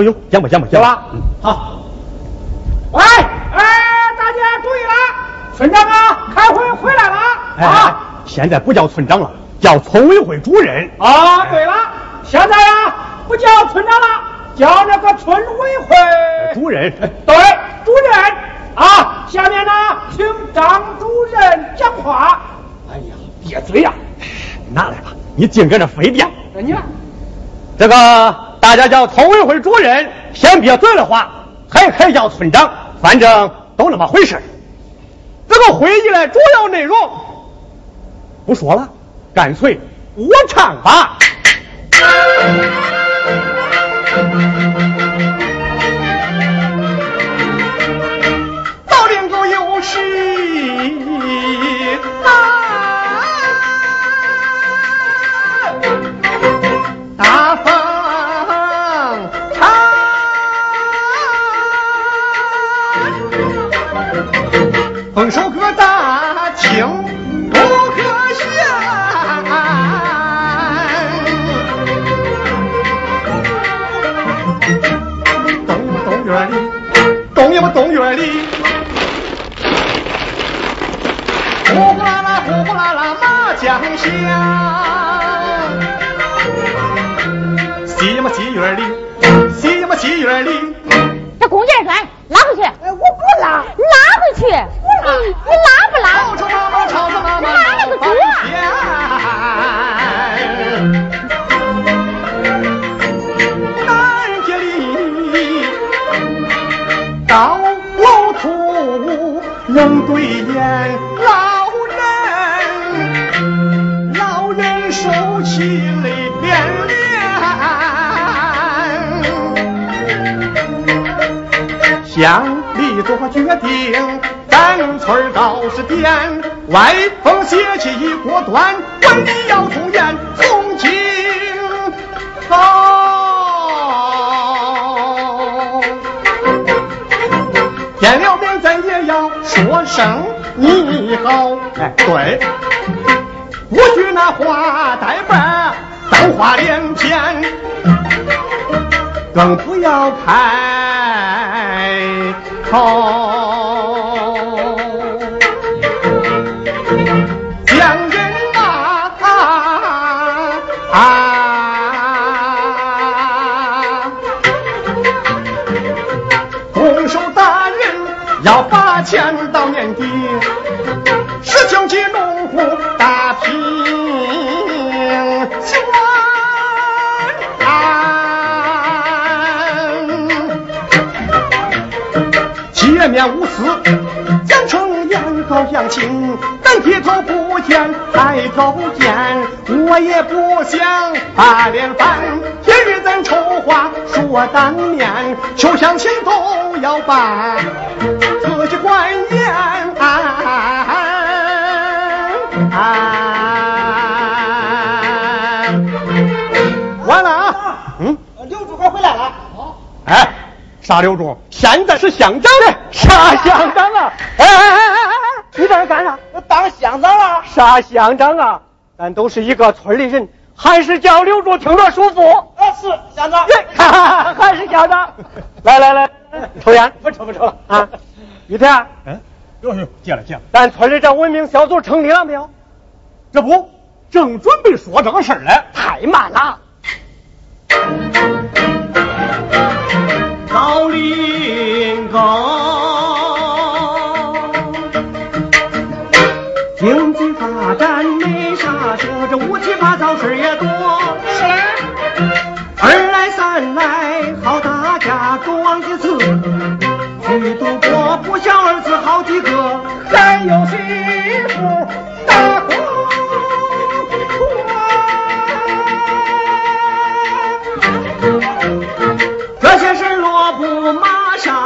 没有？哎，有有有，讲吧讲吧有吧。嗯。好。喂，哎，大家注意了，村长啊，开会回来了哎，啊。现在不叫村长了，叫村委会主任。啊，对了，现在呀，不叫村长了，叫那个村委会主任。对，主任啊，下面呢，请张主任讲话。哎呀，别嘴呀！拿来吧，你净搁这飞辩。你来。这个大家叫村委会主任，先别嘴的话，还可以叫村长，反正都那么回事这个会议的主要内容不说了，干脆我唱吧。乡西么西院里是点，歪风邪气一锅端，管你要从严，从今后。见了面咱也要说声你好。哎，对，不许那话带把脏话连篇，更不要开口。要罚钱到年底，十九级农户打拼算铁面无私，讲诚言好相亲，咱低头不见抬头见，我也不想把脸翻，今日咱丑话说当面，求相亲都要办，自己管严。完了啊，嗯。刘主快回来了。哎，沙刘忠，现在是乡长嘞，啥乡长了？哎哎哎，你在这干啥？当乡长了。啥乡长啊？咱都是一个村里人，还是叫刘柱听着舒服。啊，是乡长。哈哈，还是乡长。来来来，抽烟。不抽不抽了啊！于天，嗯，哟哟，戒了戒了。咱村里这文明小组成立了没有？这不正准备说这个事儿嘞，太慢了。高林高，经济发展没啥说，这乌七八糟事也多。是嘞。二来三来好大家装几次，去赌博不孝儿子好几个，还有媳妇大光这些事落不马上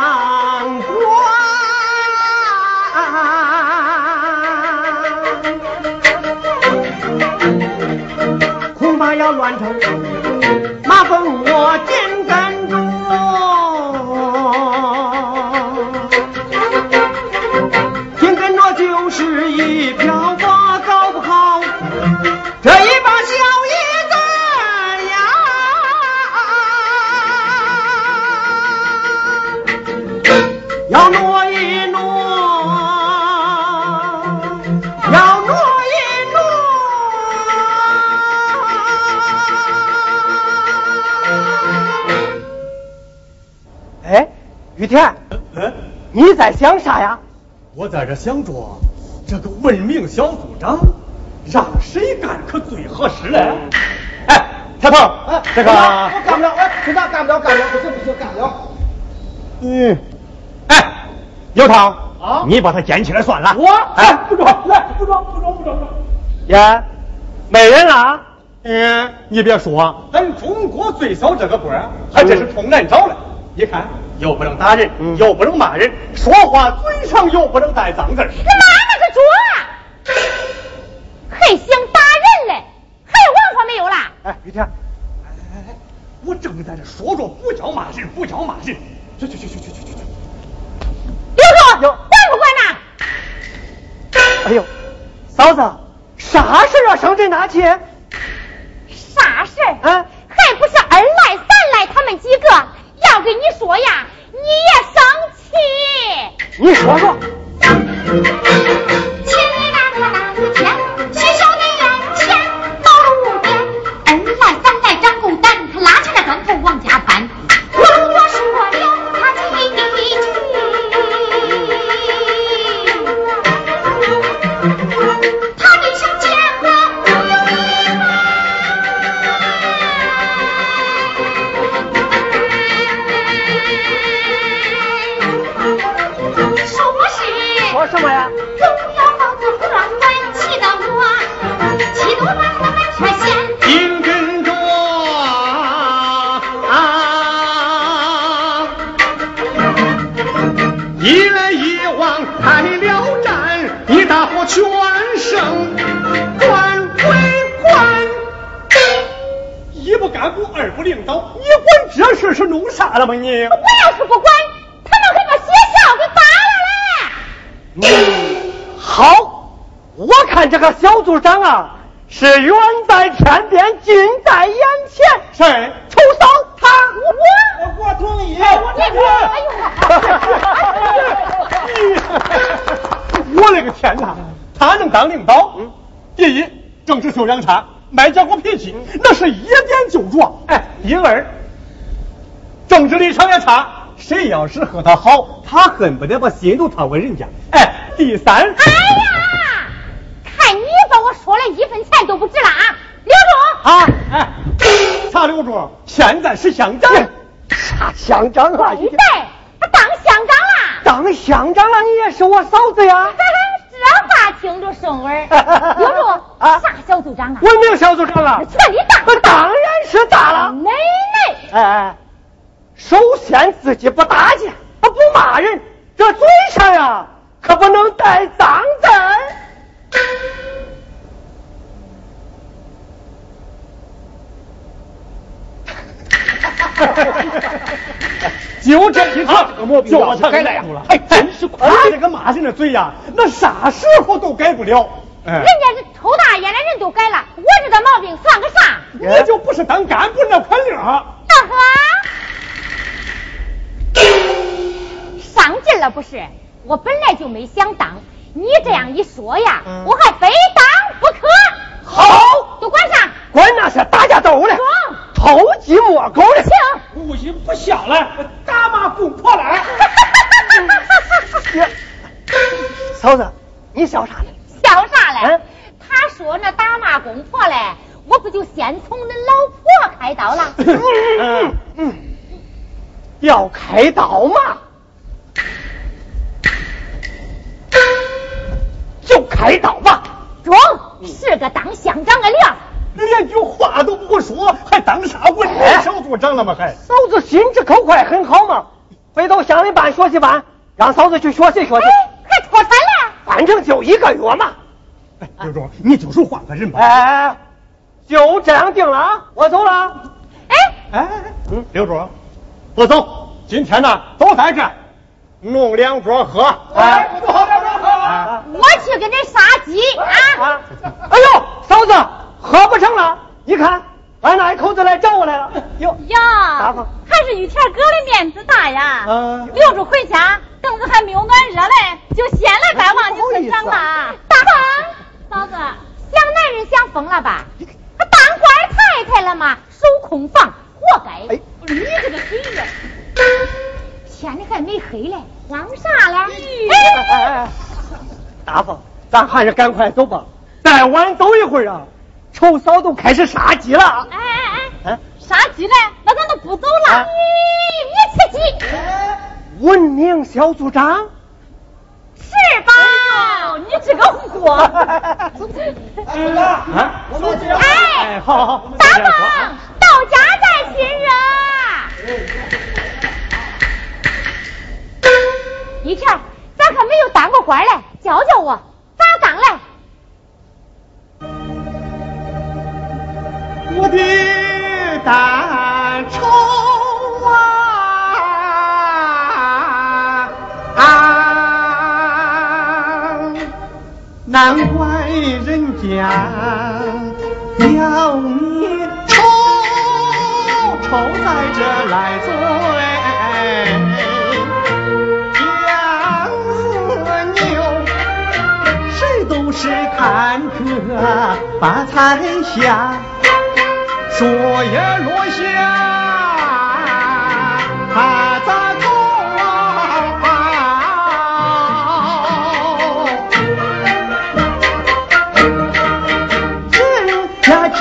要乱成。马蜂窝雨田，嗯，你在想啥呀？我在这想着，这个文明小组长让谁干可最合适嘞？哎，小头，哎，这个，我干不了，哎，组长干不了，干不了，不行不行，干不了。嗯，哎，刘涛，啊你把他捡起来算了。我哎，不装，来不装不装不装不装。呀，没人了。嗯，你别说，咱中国最小这个官还真是冲难找了。你看，又不能打人，嗯又不能骂人，说话嘴上又不能带脏字儿。干嘛那个猪啊？还想打人嘞？还有文化没有啦？哎，雨天，哎哎哎，我正在这说着，不叫骂人，不叫骂人。去去去去去去去去。刘柱，管不管呐？哎呦，嫂子，啥事啊？上这拿去？啥事儿？啊还不是二赖、三赖他们几个要跟你说呀，你也生气。你说说。你？我要是不管，他们会把学校给扒了嘞。好，我看这个小组长啊，是远在天边，近在眼前。谁？臭嫂，他我我同意，我这个，哎呦，我勒个天哪！他能当领导？第一，政治修养差，卖家伙脾气，那是一点就着。哎，第二，政治立场也差，谁要是和他好，他恨不得把心都掏给人家。哎，第三，哎呀，看你把我说的一分钱都不值了啊！刘柱，啊，哎，啥刘柱？现在是乡长。啥乡长啊？现在他当乡长了。当乡长了，你也是我嫂子呀。这话听着生味儿。刘柱，啊啥小组长啊？文明小组长啊，权力大那当然是大了。奶奶，哎哎，首先自己不打架，不骂人，这嘴上呀可不能带脏字儿。就这一次，这个毛病就把他改了呀住了，还真是快。他这个骂人的嘴呀，那啥时候都改不了。哎人，家是抽大烟的人都改了，我这个毛病算个啥？你就不是当干部那块料。大哥，了不是？我本来就没想当，你这样一说呀，我还非当不可。好，都管啥？管那是打架斗的，装偷鸡摸狗的。行。不行不下来，打骂公婆来。呀嫂子，你笑啥呢？笑啥嘞嗯？他说那打骂公婆嘞，我不就先从恁老婆开刀了？嗯嗯，要开刀嘛，就开刀吧。中，是个当乡长的料。连句话都不会说，还当啥文明小组长了吗？还嫂子心直口快，很好嘛。回头乡里办学习班，让嫂子去学习学习哎，，还脱产了？反正就一个月嘛。哎，刘忠，你就是换个人吧。哎，就这样定了啊！我走了。哎，哎，嗯，刘忠，我走，今天呢都在这儿弄两桌喝。哎不好两桌喝。啊我去给恁杀鸡啊！啊！哎呦，嫂子，喝不成了。你看，俺那一口子来找我来了。哟，呀还是玉田哥的面子大呀。嗯留着回家，凳子还没有俺热嘞，就先来拜望你村长了。大方，嫂子，想男人想疯了吧？当官太太了吗？守空房，活该。哎，你这个嘴子，天里还没黑嘞，慌啥嘞？哎，大方，咱还是赶快走吧，再晚走一会儿啊，臭嫂都开始杀鸡了。哎哎哎，杀鸡嘞？那咱都不走了。你你吃鸡？文明小组长。是吧？你这个货！啊！哎，好好，大宝，到家再亲热。一条，咱可没有当过官嘞，教教我咋当嘞？我的大仇啊！难怪人家要你愁，愁在这来嘴，是看个发财下，说也落下。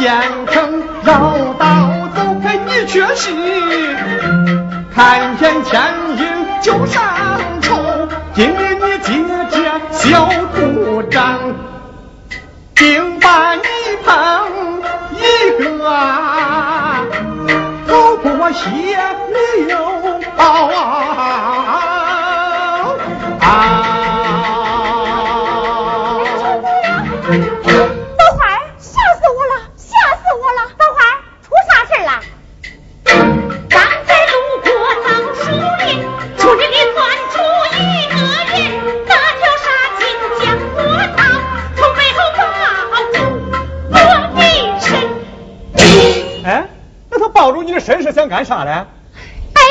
县城绕道走可，你却是看见钱银就上愁。今日你接着小组长，竟把你碰一个头破血流啊！想干啥嘞？哎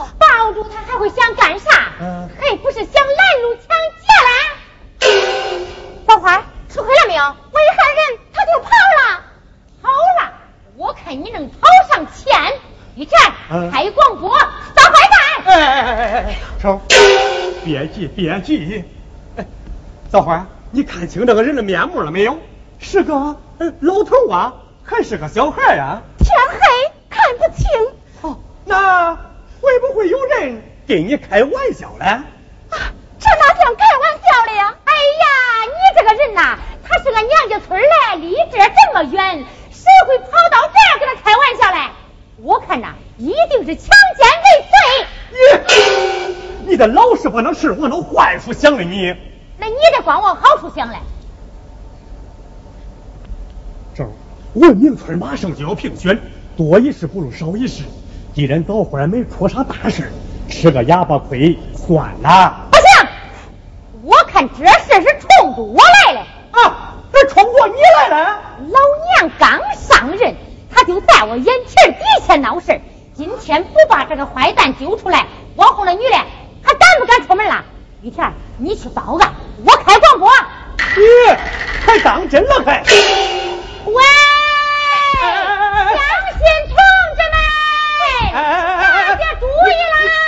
呦，抱住他还会想干啥？嗯还不是想拦路抢劫嘞？小花，吃亏了没有？我一喊人，他就跑了。跑了？我看你能跑上千。玉田，开广播，找坏蛋！哎哎哎哎哎，成，别急别急。哎，枣花，你看清这个人的面目了没有？是个老头啊，还是个小孩啊？那会不会有人跟你开玩笑嘞？啊，这哪像开玩笑的呀？哎呀，你这个人呐，他是俺娘家村来，离这这么远，谁会跑到这儿跟他开玩笑嘞？我看呐，一定是强奸未遂。你，你的老是不能事往那坏处想了，你。那你得光往好处想嘞。这文明村马上就要评选。多一事不如少一事，既然早花没出啥大事，吃个哑巴亏算了。不行，我看这事是冲着我来了啊！这冲着你来了？老娘刚上任，他就在我眼皮底下闹事今天不把这个坏蛋揪出来，往后那女的还敢不敢出门了？玉田，你去报案，我开广播。你还当真了？还？喂。乡亲哎哎哎，大家注意啦！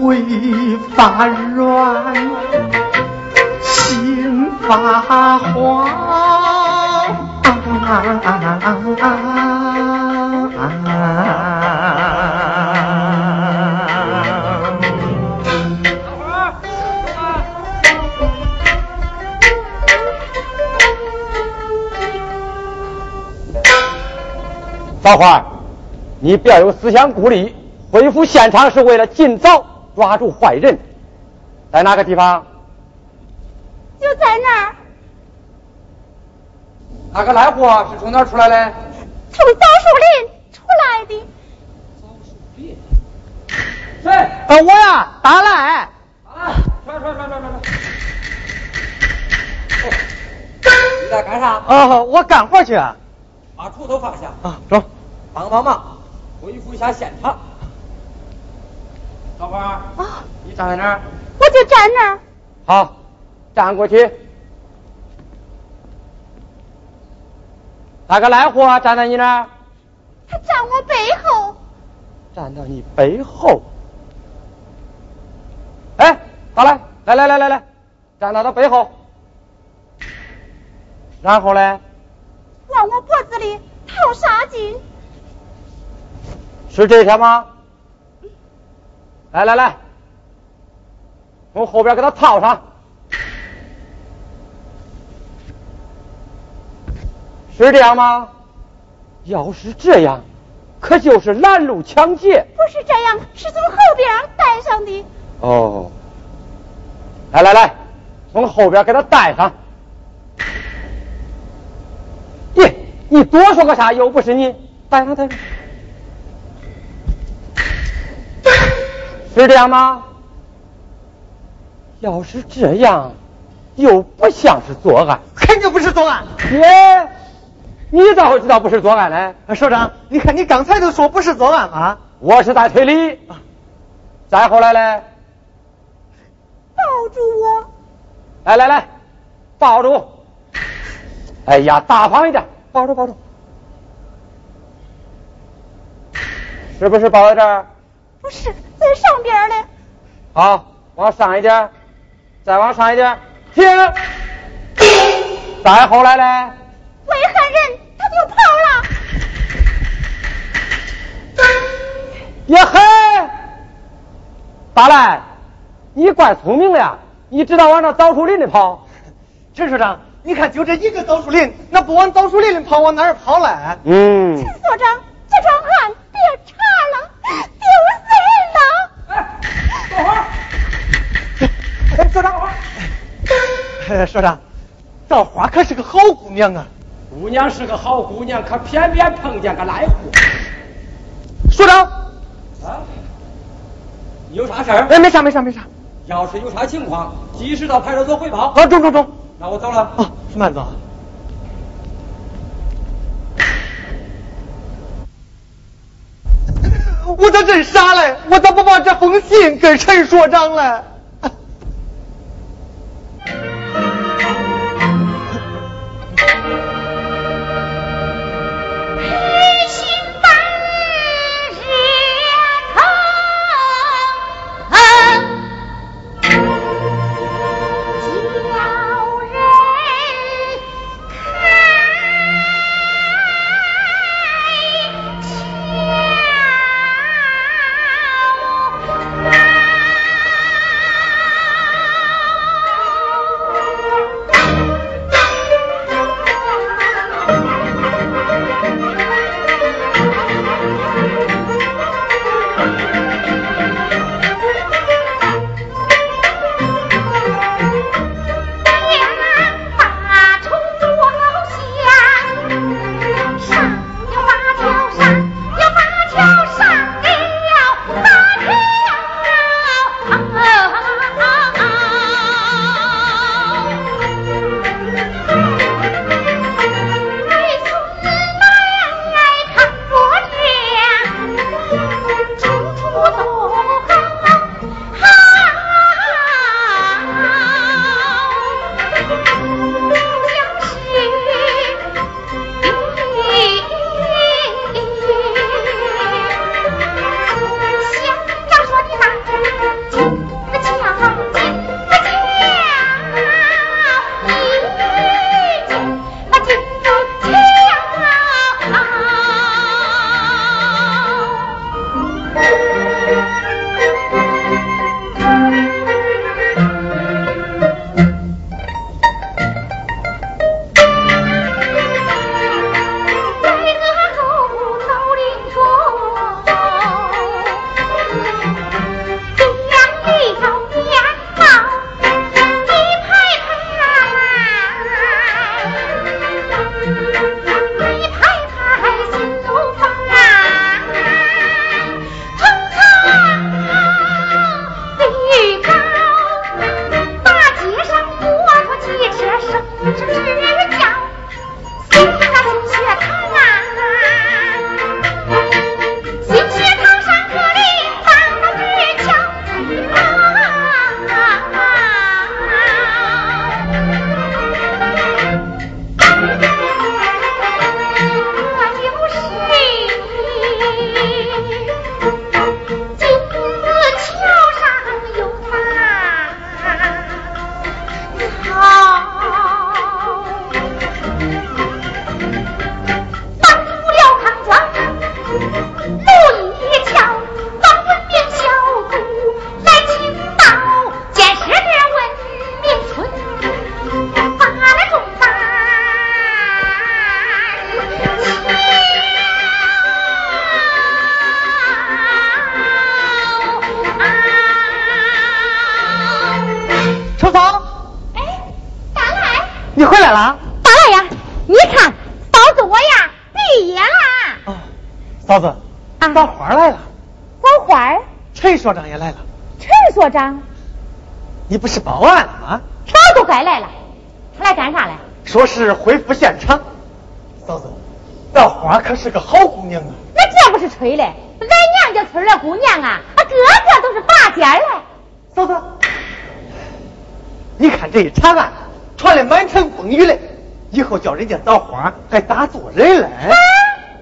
我腿发软，心发慌。小花，你不要有思想顾虑，恢复现场是为了尽早抓住坏人。在哪个地方？就在那儿，那个赖货是从哪儿出来的？从枣树林出来的。谁？呃，我呀，大赖。啊！传传传传传传。你在干啥？哦，我干活去。啊，把锄头放下，啊走。帮帮忙，恢复一下现场。小花，啊，你站在那儿。我就站那儿。好，站过去。那个赖货站在你那儿，他站我背后。站到你背后。哎，大赖，来来来来来，站到他背后。然后呢？往我脖子里套纱巾。是这条吗？来来来，从后边给他套上。是这样吗？要是这样，可就是拦路抢劫。不是这样，是从后边带上的。哦，来来来，从后边给他带上。你，你多说个啥？又不是你，带上带上。是这样吗？要是这样，又不像是作案，肯定不是作案。耶，你咋会知道不是作案呢？首长，你看你刚才都说不是作案啊。我是在推理。再后来呢？抱住我。来来来，抱住。哎呀，大方一点，抱住抱住。是不是抱在这儿？不是，在上边呢。好，往上一点，再往上一点，停。再后来呢？为害人，他就跑了。也嘿，大赖，你怪聪明的呀！你知道往那枣树林里跑？陈所长，你看就这一个枣树林，那不往枣树林里跑，往哪儿跑嘞？嗯。陈所长，这场汗别查了，丢人了。哎，所长，哎，所长，枣花可是个好姑娘啊。姑娘是个好姑娘，可偏偏碰见个赖户。所长，啊，你有啥事儿？哎，没啥，没啥，没啥。要是有啥情况，及时到派出所汇报。啊，中中中。那我走了。啊，慢走。我咋真傻嘞？我咋不把这封信给陈所长嘞？长，你不是报案了吗？早都该来了，他来干啥来？说是恢复现场。嫂子，这花可是个好姑娘啊！那这不是吹嘞，俺娘家村的姑娘啊，啊，个个都是拔尖嘞。嫂子，你看这一查案，传的满城风雨嘞，以后叫人家枣花还咋做人嘞？啊，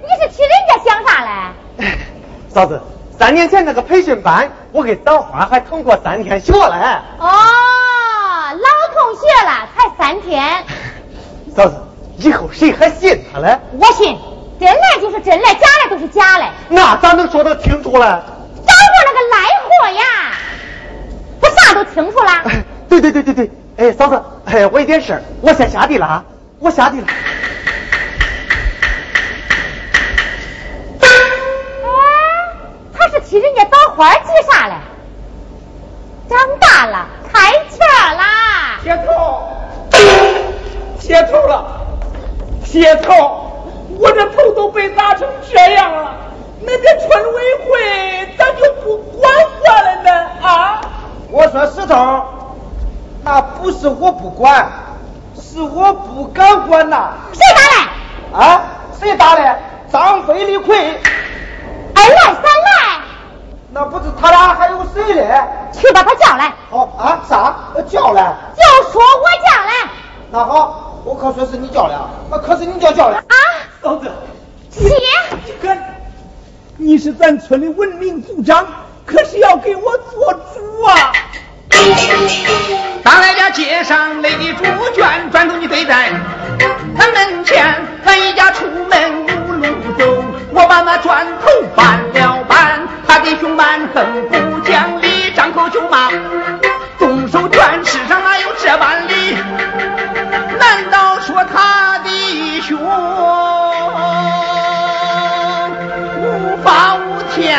你是替人家想啥嘞？嫂子。三年前那个培训班，我给枣花还通过三天学嘞。哦，老同学了，才三天。嫂子，以后谁还信他嘞？我信，真来就是真来，假来都是假来。那咋能说得清楚嘞？找着那个赖货呀！不啥都清楚了。对对对对对，哎，嫂子，哎，我有点事儿，我先下地了啊，我下地了。花急啥嘞？长大了，开窍啦！铁头，铁头了，铁头，我这头都被打成这样了，那个村委会咋就不管我了呢？啊？我说石头，那不是我不管，是我不敢管呐。谁打的？啊？谁打的？张飞、李逵。二来三来。那不是他俩还有谁嘞？去把他叫来。好啊，啥？叫来？就说我叫来。那好，我可说是你叫来，那可是你叫叫来。啊，嫂子。姐。哥，你是咱村的文明组长，可是要给我做主啊！当来家街上垒的猪圈，转头你对待他门前，咱一家出门无路走，我把那砖头搬了搬，他的兄蛮横不讲理，张口就骂，动手拳世上哪有这般理？难道说他的兄无法无天？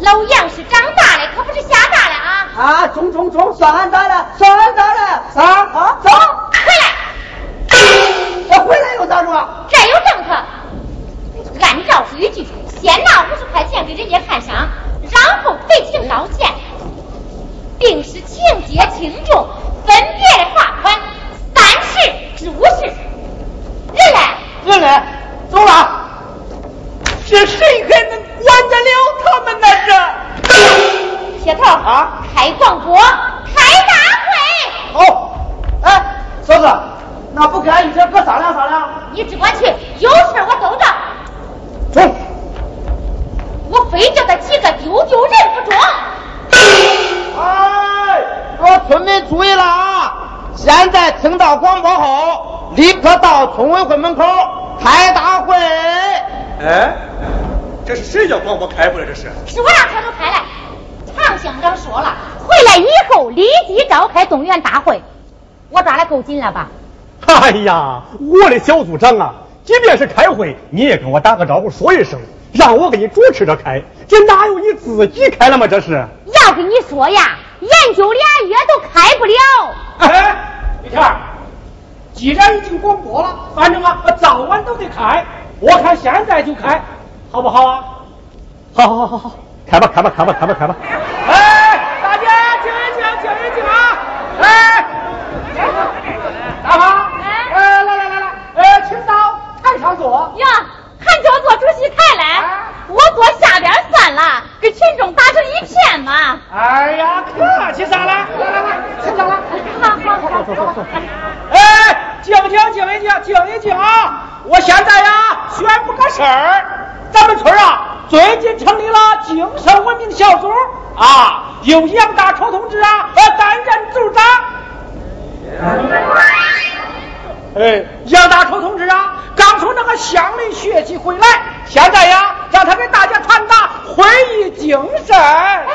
老杨是长大了可不是吓大了啊。啊中中中算俺咋了算俺咋了。啊啊走回来。我回来又咋着这有政策按照规矩先拿五十块钱给人家看伤然后赔情道歉病是情节轻重分别的罚款三十至五十人嘞人嘞走了。啊这谁还能管得了他们呢是铁头啊？开广播开大会。好哎嫂子那不跟俺玉田哥商量商量你只管去有事我等着走。我非叫他几个丢丢人不中哎我村民注意了啊。委会门口开大会。哎，这是谁叫广播开会了？这是？是我让开都开了。常乡长说了，回来以后立即召开动员大会。我抓的够紧了吧？哎呀，我的小组长啊，即便是开会，你也跟我打个招呼，说一声，让我给你主持着开。这哪有你自己开了吗？这是。要跟你说呀，研究俩月都开不了。哎，李天儿，既然已经广播了，反正啊，早晚都得开。我看现在就开，好不好啊？好好好好好，开吧开吧开吧开吧开吧。哎，大家静一静，静一静啊！哎，大妈，哎，来来来来，哎，请到台上坐。呀，还叫做主席台嘞？我坐下边算了，给群众打成一片嘛。哎呀，客气啥了？来来来，请上来。哎，静静静一静，静一静啊！我现在呀，宣布个事儿，咱们村啊，最近成立了精神文明小组啊，由杨大丑同志啊呃担任组长。哎，杨大丑同志啊，刚从那个乡里学习回来，现在呀，让他给大家传达会议精神。哎，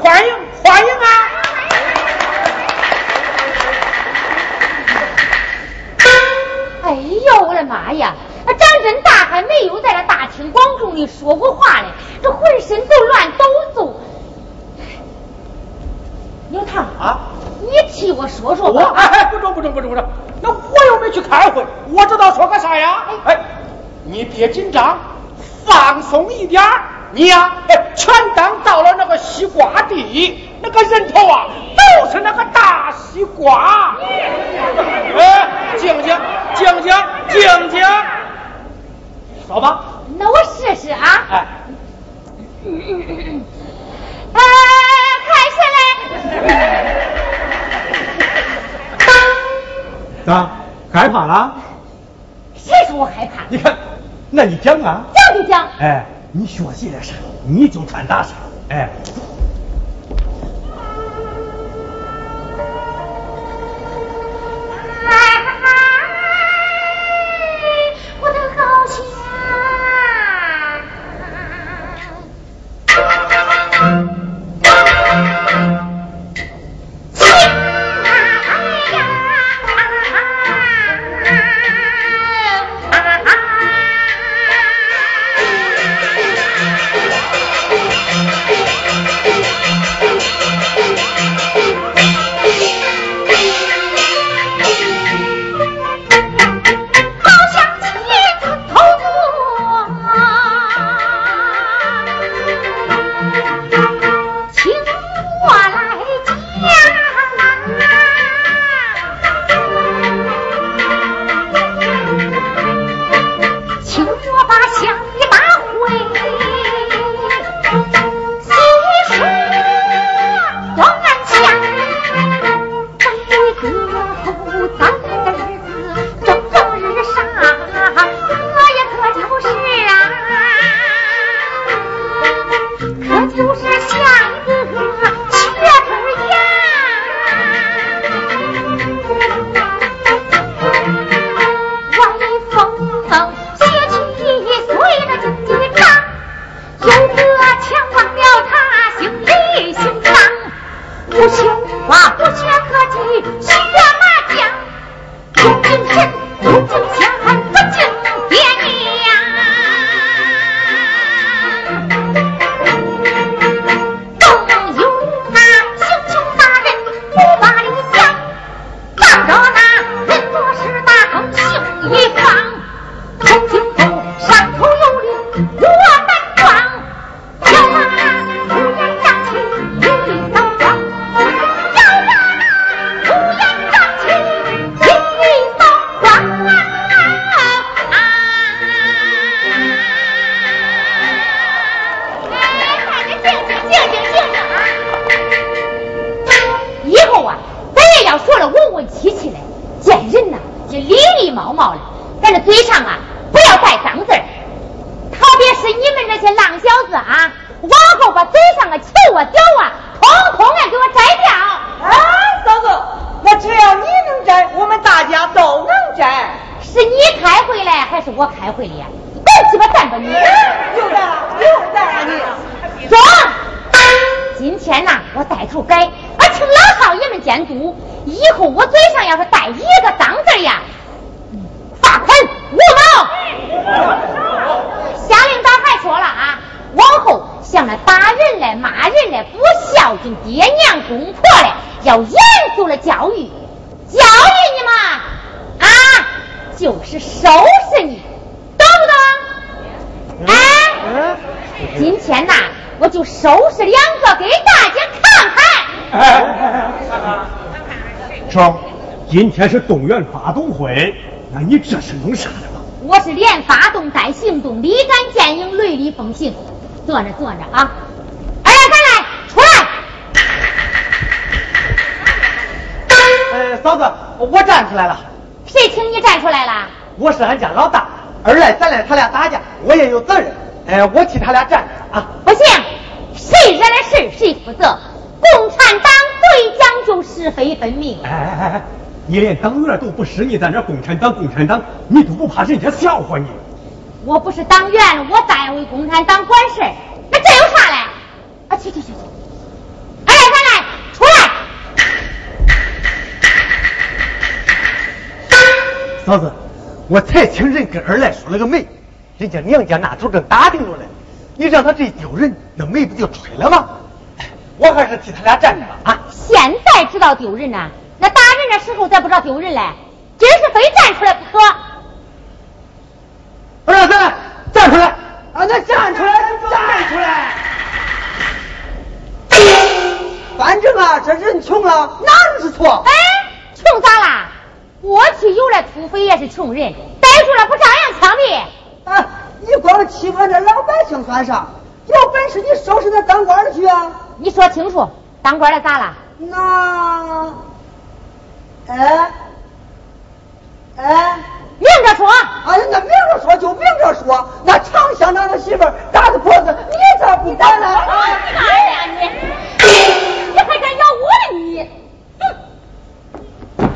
欢迎欢迎啊！哎呦，我的妈呀！张真大还没有在这大庭广众里说过话嘞，这浑身都乱抖擞。刘唐啊，你替我说说我吧。哎哎，不中不中不中不中，那我又没去开会，我知道说个啥呀？哎，你别紧张，放松一点儿。你呀，哎，全当到了那个西瓜地，那个人头啊，都是那个大西瓜。哎，静静静静静静，说吧。那我试试啊。哎，哎，开始嘞！咋？害怕了？谁说我害怕？你看，那你讲啊。讲就讲。哎，你学习的啥，你就传达啥。哎，今天是动员发动会，那你这是弄啥的了？我是连发动带行动，立竿见影，雷厉风行。坐着坐着啊！二来三来，出来！呃，嫂子，我站出来了。谁请你站出来了？我是俺家老大，二来三来他俩打架，我也有责任。哎，我替他俩站着啊。不行，谁惹的事谁负责。共产党最讲究是非分明。哎哎哎哎，你连党员都不是，你在那共产党共产党，你都不怕人家笑话你？我不是党员，我在为共产党管事那这有啥嘞？啊，去去去去！二来三来，出来！嫂子，我才请人跟二来说了个媒，人家娘家那头正打听着呢。你让他这丢人，那媒不就吹了吗？我还是替他俩站着吧啊！现在知道丢人呢，那打人的时候咋不知道丢人嘞？今儿是非站出来不可。二来三来，站出来！啊，那站出来，站出来！反正啊，这人穷了，哪人是错？哎，穷咋啦？过去有了土匪也是穷人，逮住了不照样枪毙？啊，你光欺负这老百姓算啥？有本事你收拾那当官的去啊！你说清楚，当官的咋了？那，哎，哎，明着说。哎呀，那明着说就明着说，那常乡长的媳妇打的婆子，你咋不管呢？你干呀你？你还敢咬我的你？哼！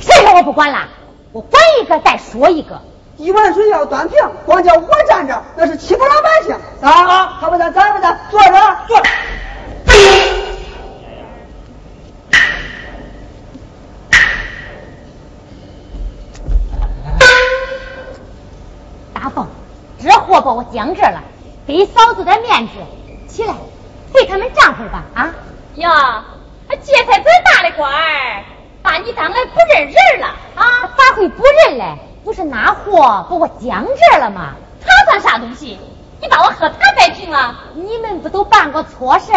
谁说我不管了？我管一个再说一个。一碗水要端平，光叫我站着，那是欺负老百姓啊！看不咱站不站？坐着，坐。大凤，这货把我僵这了，给嫂子点面子，起来陪他们站会儿吧啊！哟，劫财这大的官儿，把你当来不认人了啊？咋会不认嘞？不是那货把我僵这了吗？他算啥东西？你把我和他摆平了？你们不都办过错事？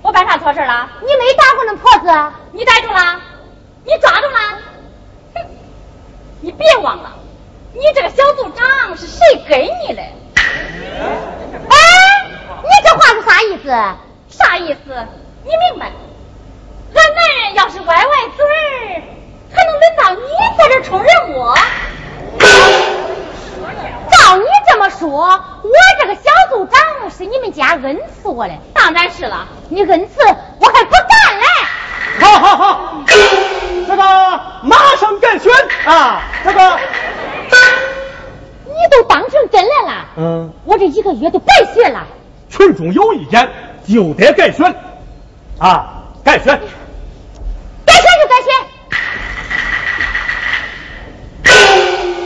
我办啥错事了？你没打过那婆子？你逮住了？你抓住了？哼！你别忘了，你这个小组长是谁给你的？哎，你这话是啥意思？啥意思？你明白？俺男人要是歪歪嘴儿，还能轮到你在这充人物？照你这么说，我这个小组长是你们家恩赐我的。当然是了，你恩赐我还不干嘞。好好好，这个马上改选啊！这个，你都当成真来了。嗯，我这一个月都白学了。群众有意见就得改选啊，改选。改选就改选。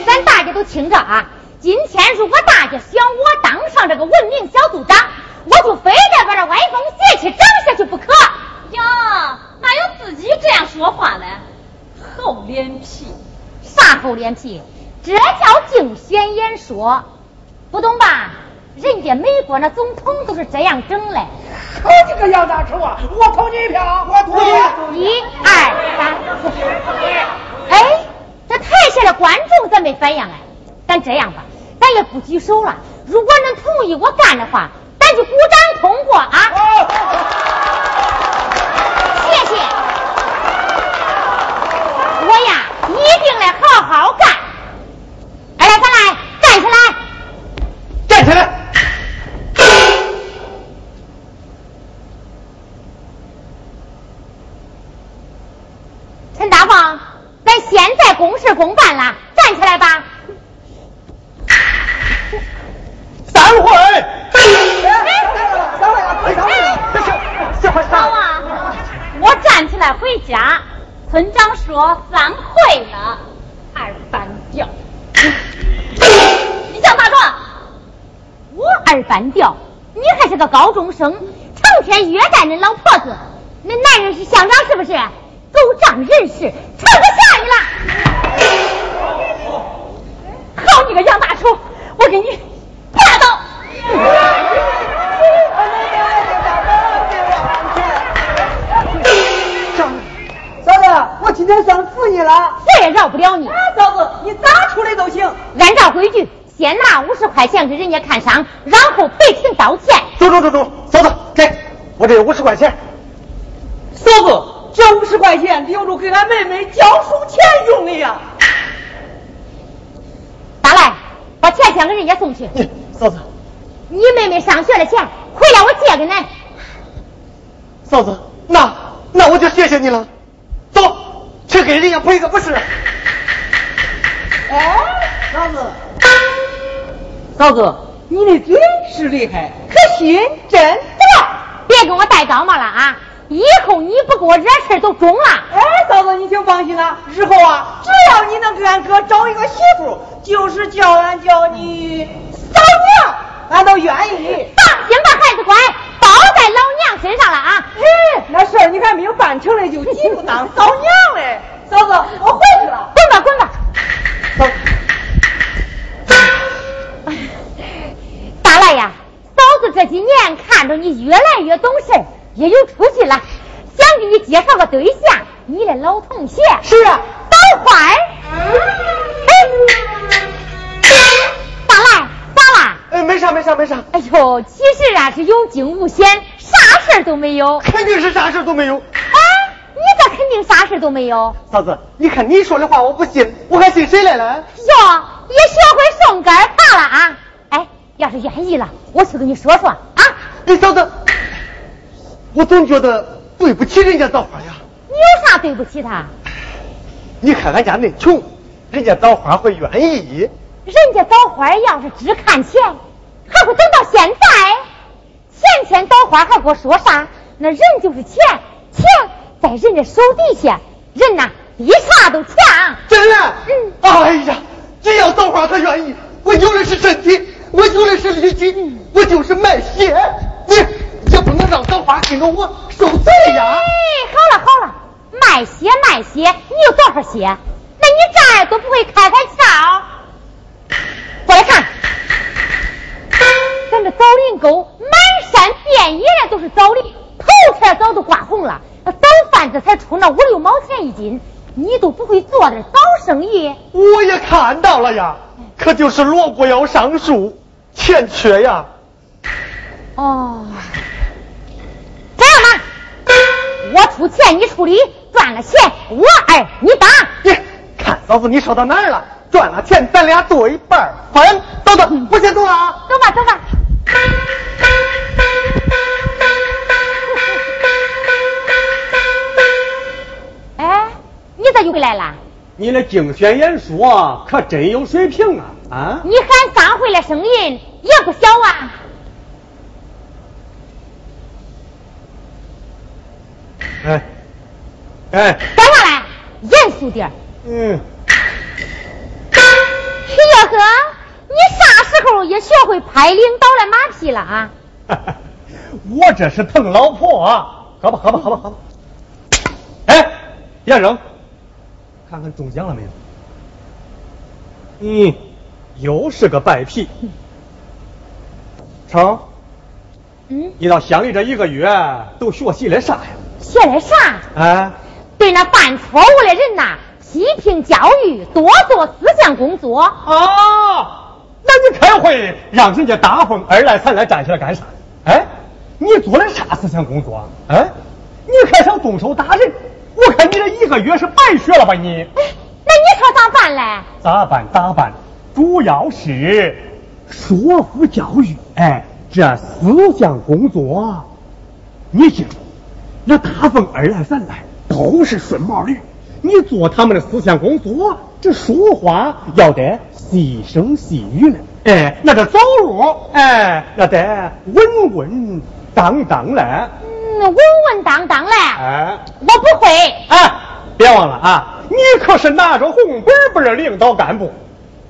咱大家都听着啊！今天如果大家想我当上这个文明小组长，我就非得把这歪风邪气整下去不可。哟，哪有自己这样说话的？厚脸皮！啥厚脸皮？这叫竞选演说，不懂吧？人家美国那总统都是这样整嘞。好你个杨大厨啊！我投你一票，我投你。一二三四。哎，这台下的观众咋没反应哎？咱这样吧，咱也不举手了。如果能同意我干的话，咱就鼓掌通过啊！谢谢。我呀，一定来好好干。二来，站起来！站起来！陈大凤，咱现在公事公办了，站起来吧。散会。好啊，我站起来回家，村长说散会了，二班调，你还是个高中生，成天虐待恁老婆子，恁男人是乡长是不是？狗仗人势，瞧不下你了。好你个杨大厨，我给你打倒。嫂子，我今天算服你了。谁也饶不了你。嫂子，你咋出来都行。按照规矩，先拿五十块钱给人家看伤，然后赔情道歉。走走走走，嫂子，给我这有五十块钱。嫂子，这五十块钱留着给俺妹妹教书钱用的呀。大来，把钱先给人家送去。你嫂子，你妹妹上学的钱，回来我借给恁。嫂子，那那我就谢谢你了。走，去给人家赔个不是。哎，嫂子，嫂子，你的嘴是厉害，可心真大。别跟我戴高帽了啊！以后你不给我惹事都中了。哎，嫂子，你请放心啦，日后啊，只要你能给俺哥找一个媳妇，就是叫俺叫你嫂娘，俺都愿意。放心吧，孩子乖，包在老娘身上了啊！哎，那事儿你还没有办成嘞，就急着当嫂娘嘞。嫂子，我回去了。滚吧，滚吧！嫂，大来呀，嫂子这几年看着你越来越懂事，也有出息了，想给你介绍个对象，你的老同学。是啊，倒坏。哎，大来，咋啦？哎，没啥没啥没啥，哎呦，其实啊是有惊无险，啥事儿都没有。肯定是啥事都没有。啊，你咋肯定啥事都没有？嫂子，你看你说的话我不信，我还信谁来了？哟，也学会送根儿爬了啊！哎，要是愿意了，我去跟你说说啊。你，嫂子，我总觉得对不起人家枣花呀。你有啥对不起他？你看俺家那穷，人家枣花会愿意。人家枣花要是只看钱，还会等到现在？钱钱枣花还给我说啥？那人就是钱，钱在人家手底下，人呐比啥都强。真的？嗯哎呀，只要枣花她愿意，我有的是身体，我有的是力气，我就是卖血，你也不能让枣花跟着我受罪呀。哎，好了好了，卖血卖血，你有多少血？那你这儿都不会开开窍？过来看，咱这枣林沟满山遍野的都是枣林，头天早都挂红了，早贩子才出那五六毛钱一斤，你都不会做点早生意？我也看到了呀，可就是萝卜要上树，钱缺呀。哦，这样吧，我出钱，你出力，赚了钱我二你打。你看嫂子，你说到哪儿了？赚了钱，咱俩做一半分。等等，我先走了啊。走吧走吧。哎，你咋又回来了？你的竞选演说啊可真有水平啊啊！你喊三回的，声音也不小啊。哎哎，干啥嘞，严肃点儿。嗯，哟呵，你啥时候也学会拍领导的马屁了啊？我这是疼老婆啊！喝吧喝吧喝吧喝吧。哎，别扔，看看中奖了没有？嗯，又是个白皮。成，嗯，你到乡里这一个月都学习了啥呀？学了啥？啊，对那犯错误的人呐，批评教育，多做思想工作。啊，那你开会让人家大风二来三来站起来干啥？哎，你做的啥思想工作啊？哎，你还想动手打人？我看你这一个月是白学了吧你？哎，那你说咋办嘞？咋办？咋办？主要是说服教育，哎，这思想工作，你记住，那大风二来三来都是顺毛驴，你做他们的思想工作，这说话要得细声细语的，哎，那这走路，哎，那得稳稳当当的，嗯，稳稳当当嘞。哎。我不会。哎，别忘了啊，你可是拿着红本本的领导干部，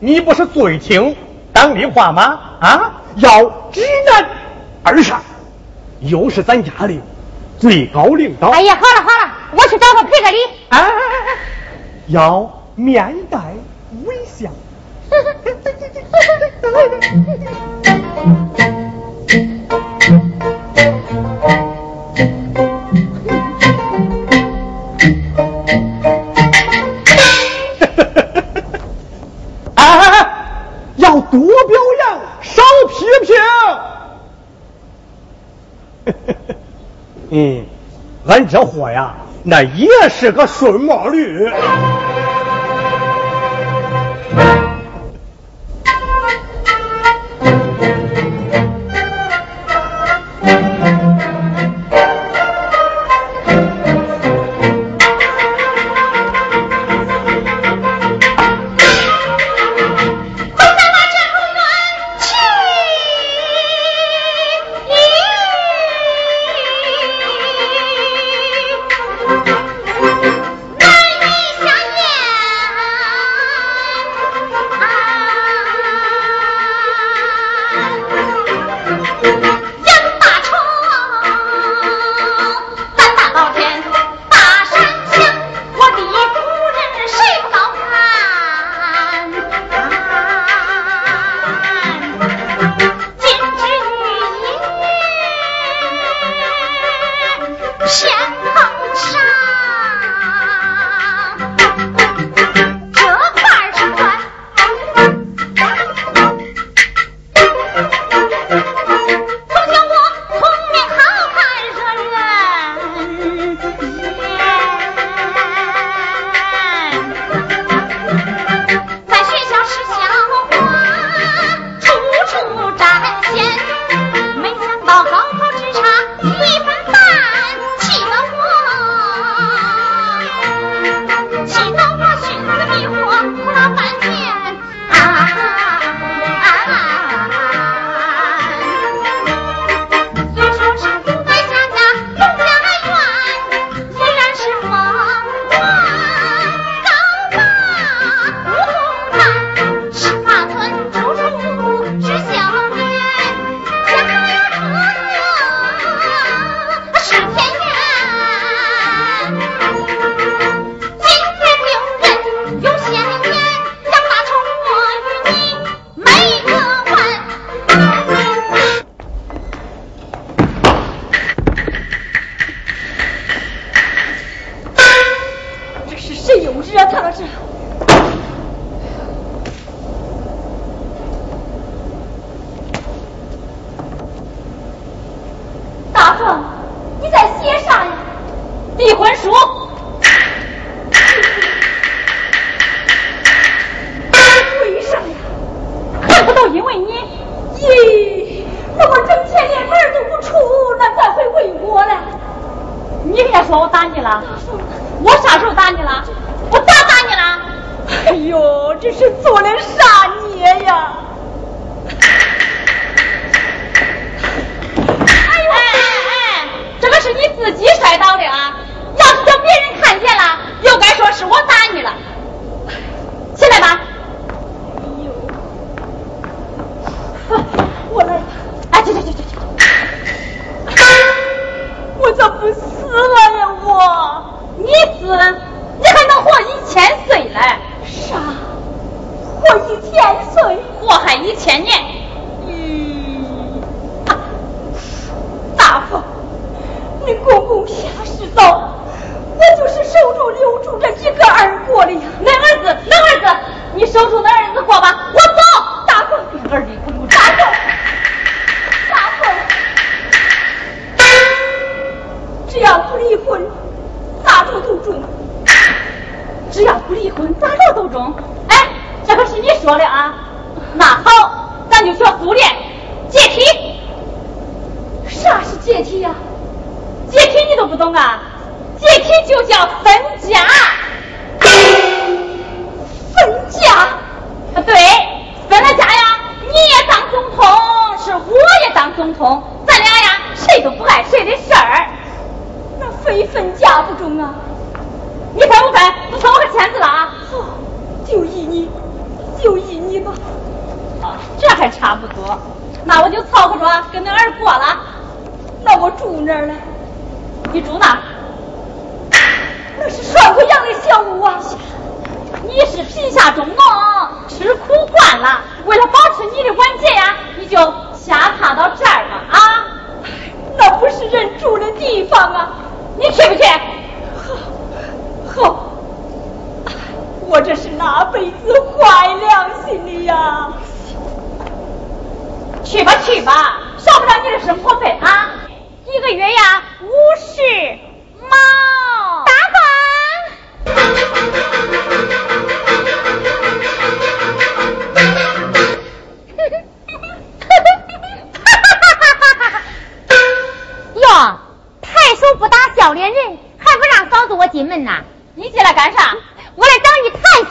你不是最听党的话吗？啊，要知难而上，又是咱家的最高领导。哎呀，好了好了，我去找他赔个礼。哎哎哎，要面带微笑。这货呀，那也是个顺毛驴。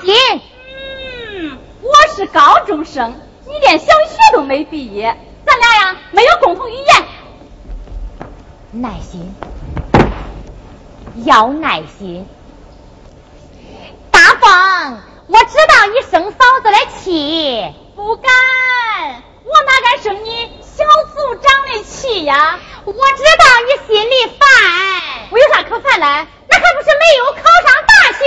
爷，嗯，我是高中生，你连小学都没毕业，咱俩呀没有共同语言。耐心，要耐心。大凤，我知道你生嫂子的气，不敢，我哪敢生你小组长的气呀？我知道你心里烦，我有啥可烦的？那可不是没有考上大学。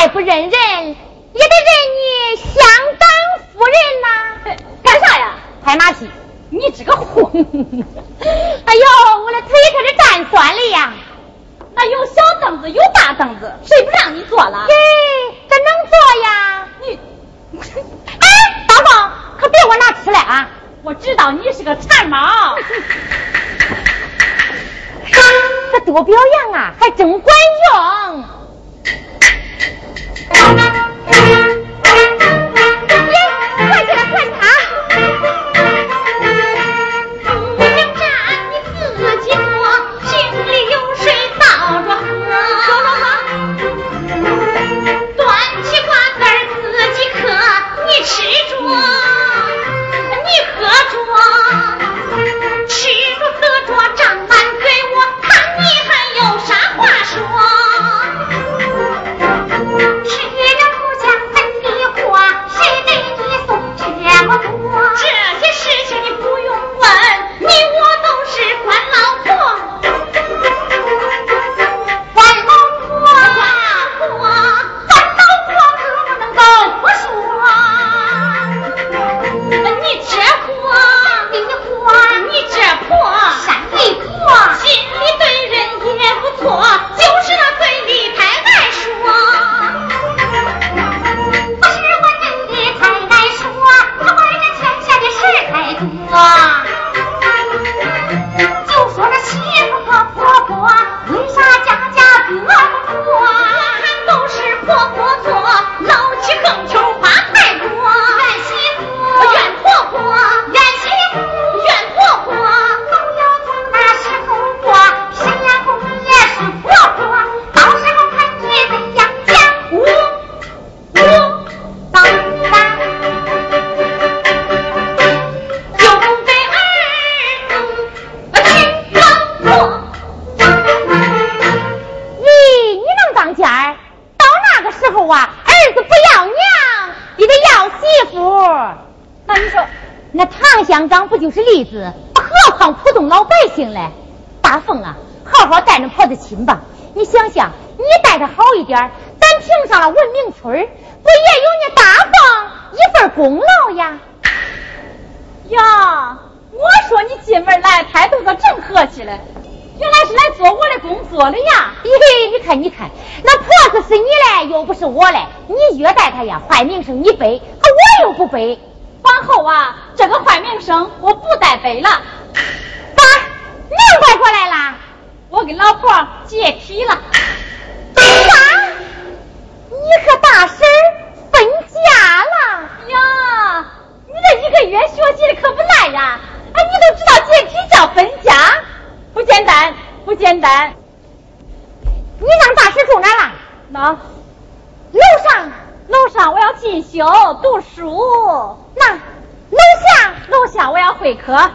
再不认人，也得认你乡当夫人呐！干啥呀？拍马屁！你这个货！哎呦，我的腿可是站酸了呀！那有小凳子，有大凳子，谁不让你坐了？嘿，这能坐呀！你，哎，大光，可别给我拿吃来啊！我知道你是个馋猫。这多表扬啊，还真管用。Thank you. 例子，何况普通老百姓嘞？大凤啊，好好待着婆子亲吧。你想想，你待她好一点，咱评上了文明村，不也有你大凤一份功劳呀？呀，我说你进门来态度可真和气嘞，原来是来做我的工作的呀。嘿嘿，你看你看，那婆子是你嘞，又不是我嘞。你虐待她呀，坏名声你背，可我又不背。往后啊，名声我不带背了。爸？明白过来了？我跟老婆解体了。爸？你和大婶分家了？呀，你这一个月学习的可不赖呀！哎，你都知道解体叫分家，不简单，不简单。你让大婶住哪了？那楼上。楼上我要进修读书，贝壳